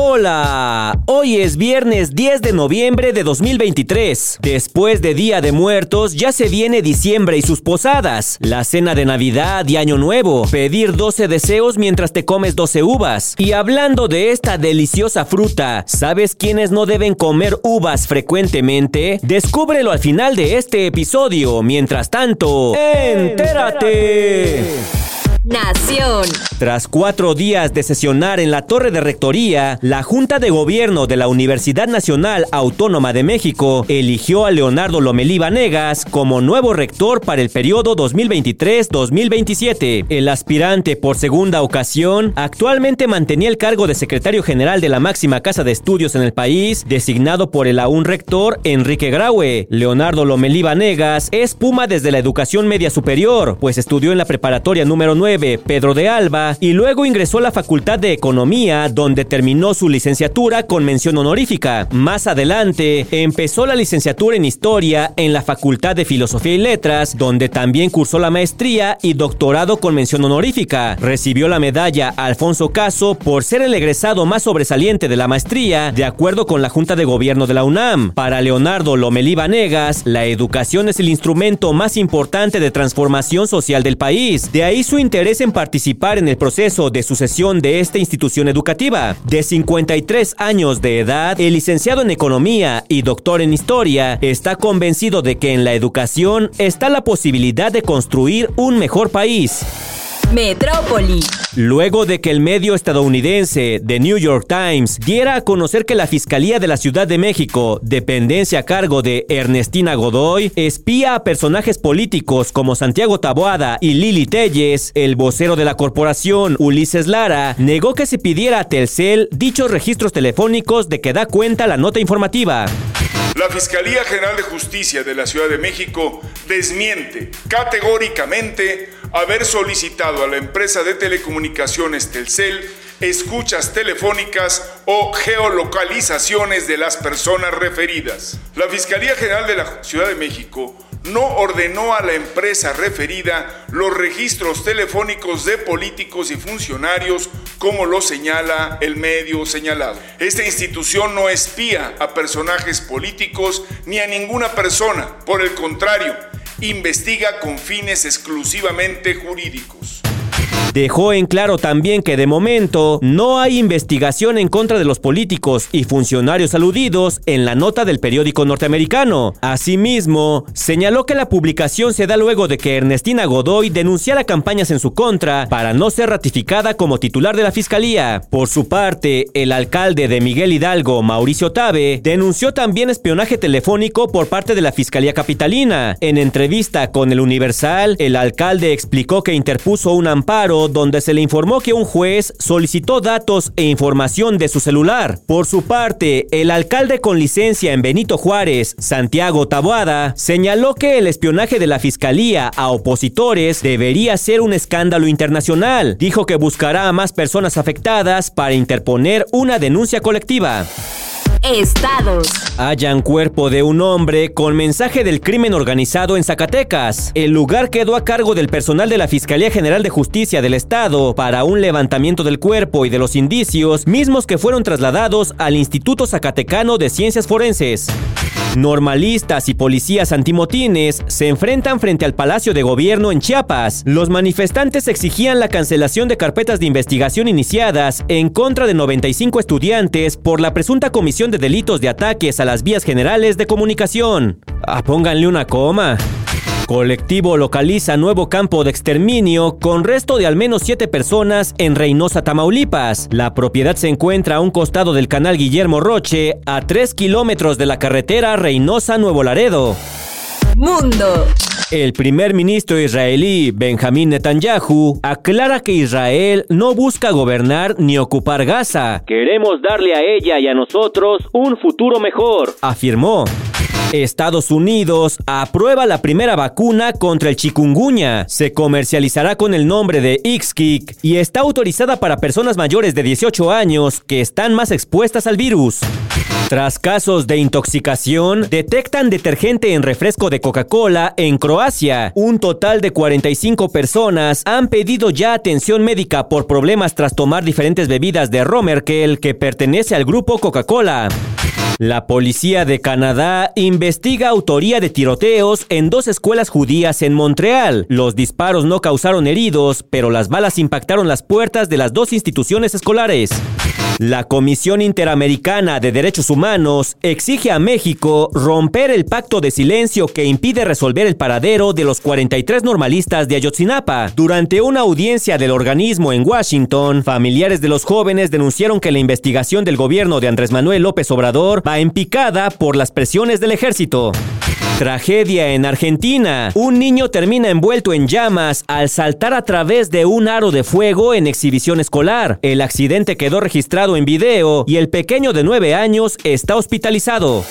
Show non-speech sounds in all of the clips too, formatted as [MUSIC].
Hola, hoy es viernes 10 de noviembre de 2023. Después de Día de Muertos ya se viene diciembre y sus posadas, la cena de Navidad y Año Nuevo, pedir 12 deseos mientras te comes 12 uvas. Y hablando de esta deliciosa fruta, ¿sabes quiénes no deben comer uvas frecuentemente? Descúbrelo al final de este episodio. Mientras tanto, entérate. Nación. Tras cuatro días de sesionar en la Torre de Rectoría, la Junta de Gobierno de la Universidad Nacional Autónoma de México eligió a Leonardo Lomelí Vanegas como nuevo rector para el periodo 2023-2027. El aspirante por segunda ocasión actualmente mantenía el cargo de secretario general de la máxima casa de estudios en el país, designado por el aún rector Enrique Graue. Leonardo Lomelí Vanegas es puma desde la educación media superior, pues estudió en la preparatoria número 9 Pedro de Alba, y luego ingresó a la Facultad de Economía, donde terminó su licenciatura con mención honorífica. Más adelante, empezó la licenciatura en Historia en la Facultad de Filosofía y Letras, donde también cursó la maestría y doctorado con mención honorífica. Recibió la medalla Alfonso Caso por ser el egresado más sobresaliente de la maestría, de acuerdo con la Junta de Gobierno de la UNAM. Para Leonardo Lomelí Vanegas, la educación es el instrumento más importante de transformación social del país. De ahí su interés en participar en el proceso de sucesión de esta institución educativa. De 53 años de edad, el licenciado en Economía y doctor en Historia está convencido de que en la educación está la posibilidad de construir un mejor país. Metrópoli. Luego de que el medio estadounidense The New York Times diera a conocer que la Fiscalía de la Ciudad de México, dependencia a cargo de Ernestina Godoy, espía a personajes políticos como Santiago Taboada y Lili Telles, el vocero de la corporación, Ulises Lara, negó que se pidiera a Telcel dichos registros telefónicos de que da cuenta la nota informativa. La Fiscalía General de Justicia de la Ciudad de México desmiente categóricamente haber solicitado a la empresa de telecomunicaciones Telcel escuchas telefónicas o geolocalizaciones de las personas referidas. La Fiscalía General de la Ciudad de México no ordenó a la empresa referida los registros telefónicos de políticos y funcionarios como lo señala el medio señalado. Esta institución no espía a personajes políticos ni a ninguna persona, por el contrario, investiga con fines exclusivamente jurídicos. Dejó en claro también que de momento no hay investigación en contra de los políticos y funcionarios aludidos en la nota del periódico norteamericano. Asimismo, señaló que la publicación se da luego de que Ernestina Godoy denunciara campañas en su contra para no ser ratificada como titular de la fiscalía. Por su parte, el alcalde de Miguel Hidalgo, Mauricio Tabe, denunció también espionaje telefónico por parte de la Fiscalía Capitalina. En entrevista con el Universal, el alcalde explicó que interpuso un amparo donde se le informó que un juez solicitó datos e información de su celular. Por su parte, el alcalde con licencia en Benito Juárez, Santiago Taboada, señaló que el espionaje de la fiscalía a opositores debería ser un escándalo internacional. Dijo que buscará a más personas afectadas para interponer una denuncia colectiva. Estados. Hallan cuerpo de un hombre con mensaje del crimen organizado en Zacatecas. El lugar quedó a cargo del personal de la Fiscalía General de Justicia del Estado para un levantamiento del cuerpo y de los indicios, mismos que fueron trasladados al Instituto Zacatecano de Ciencias Forenses. Normalistas y policías antimotines se enfrentan frente al Palacio de Gobierno en Chiapas. Los manifestantes exigían la cancelación de carpetas de investigación iniciadas en contra de 95 estudiantes por la presunta comisión de delitos de ataques a las vías generales de comunicación. Ah, pónganle una coma. Colectivo localiza nuevo campo de exterminio con resto de al menos siete personas en Reynosa, Tamaulipas. La propiedad se encuentra a un costado del canal Guillermo Roche, a 3 kilómetros de la carretera Reynosa-Nuevo Laredo. Mundo. El primer ministro israelí Benjamín Netanyahu aclara que Israel no busca gobernar ni ocupar Gaza. Queremos darle a ella y a nosotros un futuro mejor, afirmó. Estados Unidos aprueba la primera vacuna contra el chikungunya. Se comercializará con el nombre de Ixkick y está autorizada para personas mayores de 18 años que están más expuestas al virus. Tras casos de intoxicación, detectan detergente en refresco de Coca-Cola en Croacia. Un total de 45 personas han pedido ya atención médica por problemas tras tomar diferentes bebidas de Romerkel que pertenece al grupo Coca-Cola. La policía de Canadá investiga autoría de tiroteos en dos escuelas judías en Montreal. Los disparos no causaron heridos, pero las balas impactaron las puertas de las dos instituciones escolares. La Comisión Interamericana de Derechos Humanos exige a México romper el pacto de silencio que impide resolver el paradero de los 43 normalistas de Ayotzinapa. Durante una audiencia del organismo en Washington, familiares de los jóvenes denunciaron que la investigación del gobierno de Andrés Manuel López Obrador va en picada por las presiones del ejército. Tragedia en Argentina. Un niño termina envuelto en llamas al saltar a través de un aro de fuego en exhibición escolar. El accidente quedó registrado en video y el pequeño de 9 años está hospitalizado.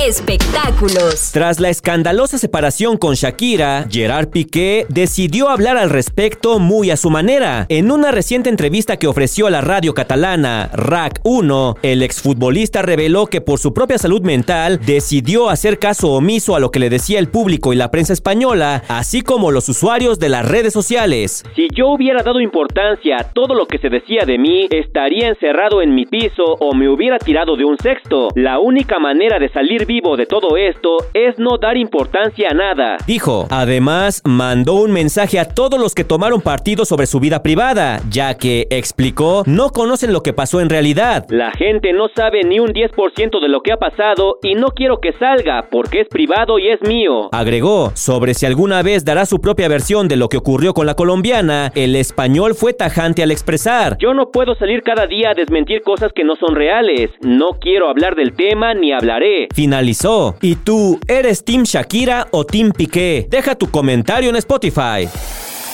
Espectáculos. Tras la escandalosa separación con Shakira, Gerard Piqué decidió hablar al respecto muy a su manera. En una reciente entrevista que ofreció a la radio catalana RAC 1, el exfutbolista reveló que por su propia salud mental decidió hacer caso omiso a lo que le decía el público y la prensa española, así como los usuarios de las redes sociales. Si yo hubiera dado importancia a todo lo que se decía de mí, estaría encerrado en mi piso o me hubiera tirado de un sexto. La única manera de salir vivo de todo esto es no dar importancia a nada. Dijo, además mandó un mensaje a todos los que tomaron partido sobre su vida privada, ya que, explicó, no conocen lo que pasó en realidad. La gente no sabe ni un 10% de lo que ha pasado y no quiero que salga porque es privado y es mío. Agregó, sobre si alguna vez dará su propia versión de lo que ocurrió con la colombiana, el español fue tajante al expresar. Yo no puedo salir cada día a desmentir cosas que no son reales. No quiero hablar del tema ni hablaré. Finalizó. ¿Y tú, eres Team Shakira o Team Piqué? Deja tu comentario en Spotify.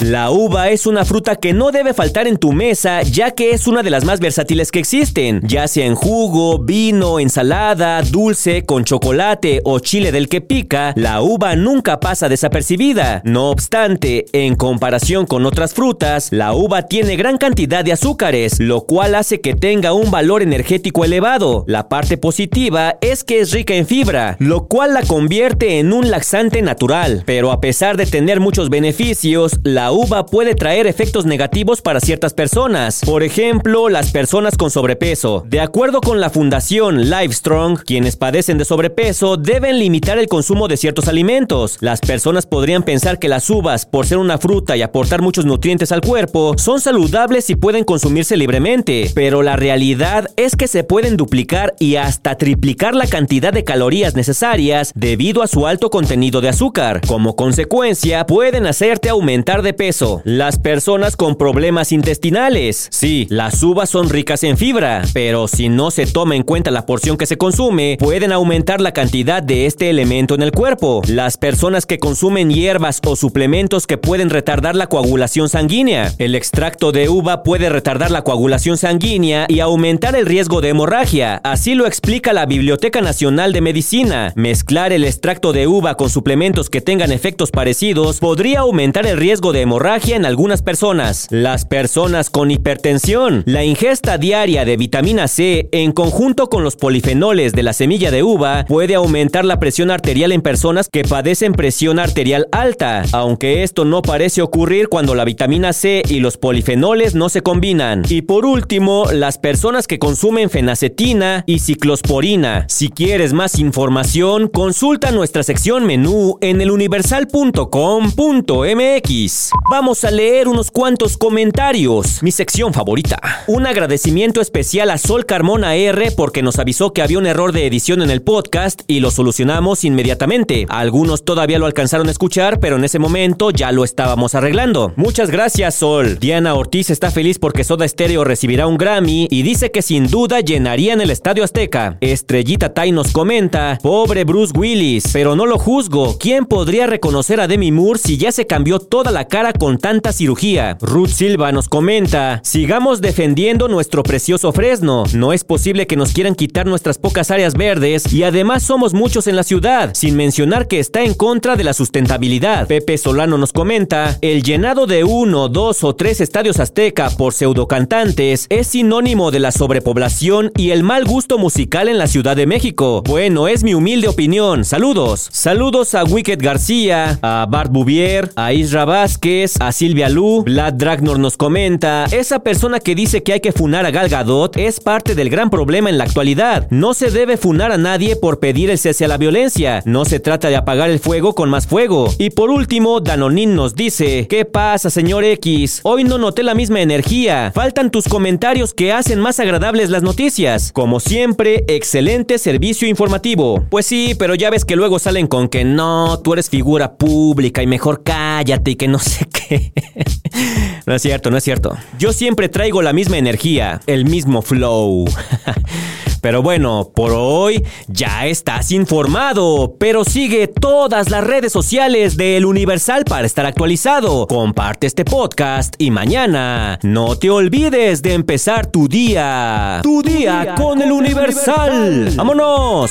La uva es una fruta que no debe faltar en tu mesa ya que es una de las más versátiles que existen, ya sea en jugo, vino, ensalada, dulce, con chocolate o chile del que pica, la uva nunca pasa desapercibida. No obstante, en comparación con otras frutas, la uva tiene gran cantidad de azúcares, lo cual hace que tenga un valor energético elevado. La parte positiva es que es rica en fibra, lo cual la convierte en un laxante natural, pero a pesar de tener muchos beneficios, la uva puede traer efectos negativos para ciertas personas, por ejemplo, las personas con sobrepeso. De acuerdo con la fundación Livestrong, quienes padecen de sobrepeso deben limitar el consumo de ciertos alimentos. Las personas podrían pensar que las uvas, por ser una fruta y aportar muchos nutrientes al cuerpo, son saludables y pueden consumirse libremente, pero la realidad es que se pueden duplicar y hasta triplicar la cantidad de calorías necesarias debido a su alto contenido de azúcar. Como consecuencia, pueden hacerte aumentar de peso. Las personas con problemas intestinales. Sí, las uvas son ricas en fibra, pero si no se toma en cuenta la porción que se consume, pueden aumentar la cantidad de este elemento en el cuerpo. Las personas que consumen hierbas o suplementos que pueden retardar la coagulación sanguínea. El extracto de uva puede retardar la coagulación sanguínea y aumentar el riesgo de hemorragia. Así lo explica la Biblioteca Nacional de Medicina. Mezclar el extracto de uva con suplementos que tengan efectos parecidos podría aumentar el riesgo de hemorragia en algunas personas. Las personas con hipertensión. La ingesta diaria de vitamina C en conjunto con los polifenoles de la semilla de uva puede aumentar la presión arterial en personas que padecen presión arterial alta, aunque esto no parece ocurrir cuando la vitamina C y los polifenoles no se combinan. Y por último, las personas que consumen fenacetina y ciclosporina. Si quieres más información, consulta nuestra sección menú en eluniversal.com.mx. Vamos a leer unos cuantos comentarios. Mi sección favorita. Un agradecimiento especial a Sol Carmona R porque nos avisó que había un error de edición en el podcast y lo solucionamos inmediatamente. Algunos todavía lo alcanzaron a escuchar, pero en ese momento ya lo estábamos arreglando. Muchas gracias, Sol. Diana Ortiz está feliz porque Soda Stereo recibirá un Grammy y dice que sin duda llenarían el Estadio Azteca. Estrellita Tai nos comenta, pobre Bruce Willis, pero no lo juzgo. ¿Quién podría reconocer a Demi Moore si ya se cambió toda la cara con tanta cirugía. Ruth Silva nos comenta, sigamos defendiendo nuestro precioso Fresno. No es posible que nos quieran quitar nuestras pocas áreas verdes y además somos muchos en la ciudad, sin mencionar que está en contra de la sustentabilidad. Pepe Solano nos comenta, el llenado de uno, dos o tres estadios azteca por pseudocantantes es sinónimo de la sobrepoblación y el mal gusto musical en la Ciudad de México. Bueno, es mi humilde opinión. Saludos. Saludos a Wicked García, a Bart Bouvier, a Isra Vázquez, a Silvia Lu. Vlad Dragnor nos comenta, esa persona que dice que hay que funar a Gal Gadot es parte del gran problema en la actualidad. No se debe funar a nadie por pedir el cese a la violencia. No se trata de apagar el fuego con más fuego. Y por último, Danonin nos dice, ¿qué pasa, señor X? Hoy no noté la misma energía. Faltan tus comentarios que hacen más agradables las noticias. Como siempre, excelente servicio informativo. Pues sí, pero ya ves que luego salen con que no, tú eres figura pública y mejor cállate y que no sé [LAUGHS] no es cierto, no es cierto. Yo siempre traigo la misma energía, el mismo flow. [LAUGHS] Pero bueno, por hoy ya estás informado, pero sigue todas las redes sociales de El Universal para estar actualizado. Comparte este podcast y mañana no te olvides de empezar tu día. Tu, día, con, El Universal. ¡Vámonos!